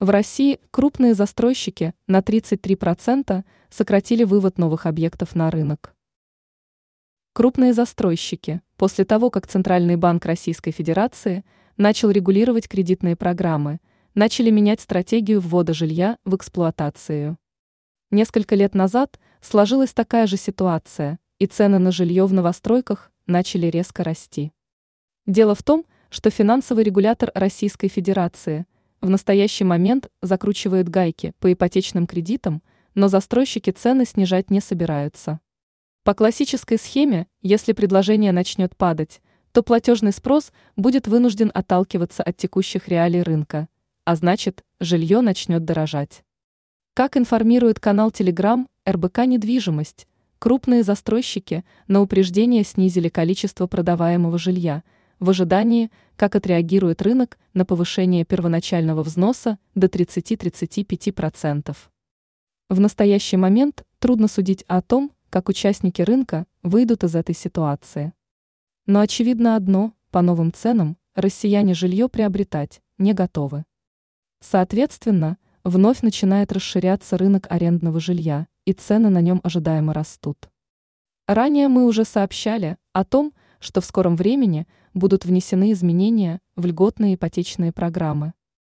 В России крупные застройщики на 33% сократили вывод новых объектов на рынок. Крупные застройщики, после того, как Центральный банк Российской Федерации начал регулировать кредитные программы, начали менять стратегию ввода жилья в эксплуатацию. Несколько лет назад сложилась такая же ситуация, и цены на жилье в новостройках начали резко расти. Дело в том, что финансовый регулятор Российской Федерации – в настоящий момент закручивает гайки по ипотечным кредитам, но застройщики цены снижать не собираются. По классической схеме, если предложение начнет падать, то платежный спрос будет вынужден отталкиваться от текущих реалий рынка, а значит, жилье начнет дорожать. Как информирует канал Telegram РБК «Недвижимость», крупные застройщики на упреждение снизили количество продаваемого жилья – в ожидании, как отреагирует рынок на повышение первоначального взноса до 30-35%. В настоящий момент трудно судить о том, как участники рынка выйдут из этой ситуации. Но очевидно одно, по новым ценам россияне жилье приобретать не готовы. Соответственно, вновь начинает расширяться рынок арендного жилья, и цены на нем ожидаемо растут. Ранее мы уже сообщали о том, что в скором времени будут внесены изменения в льготные ипотечные программы.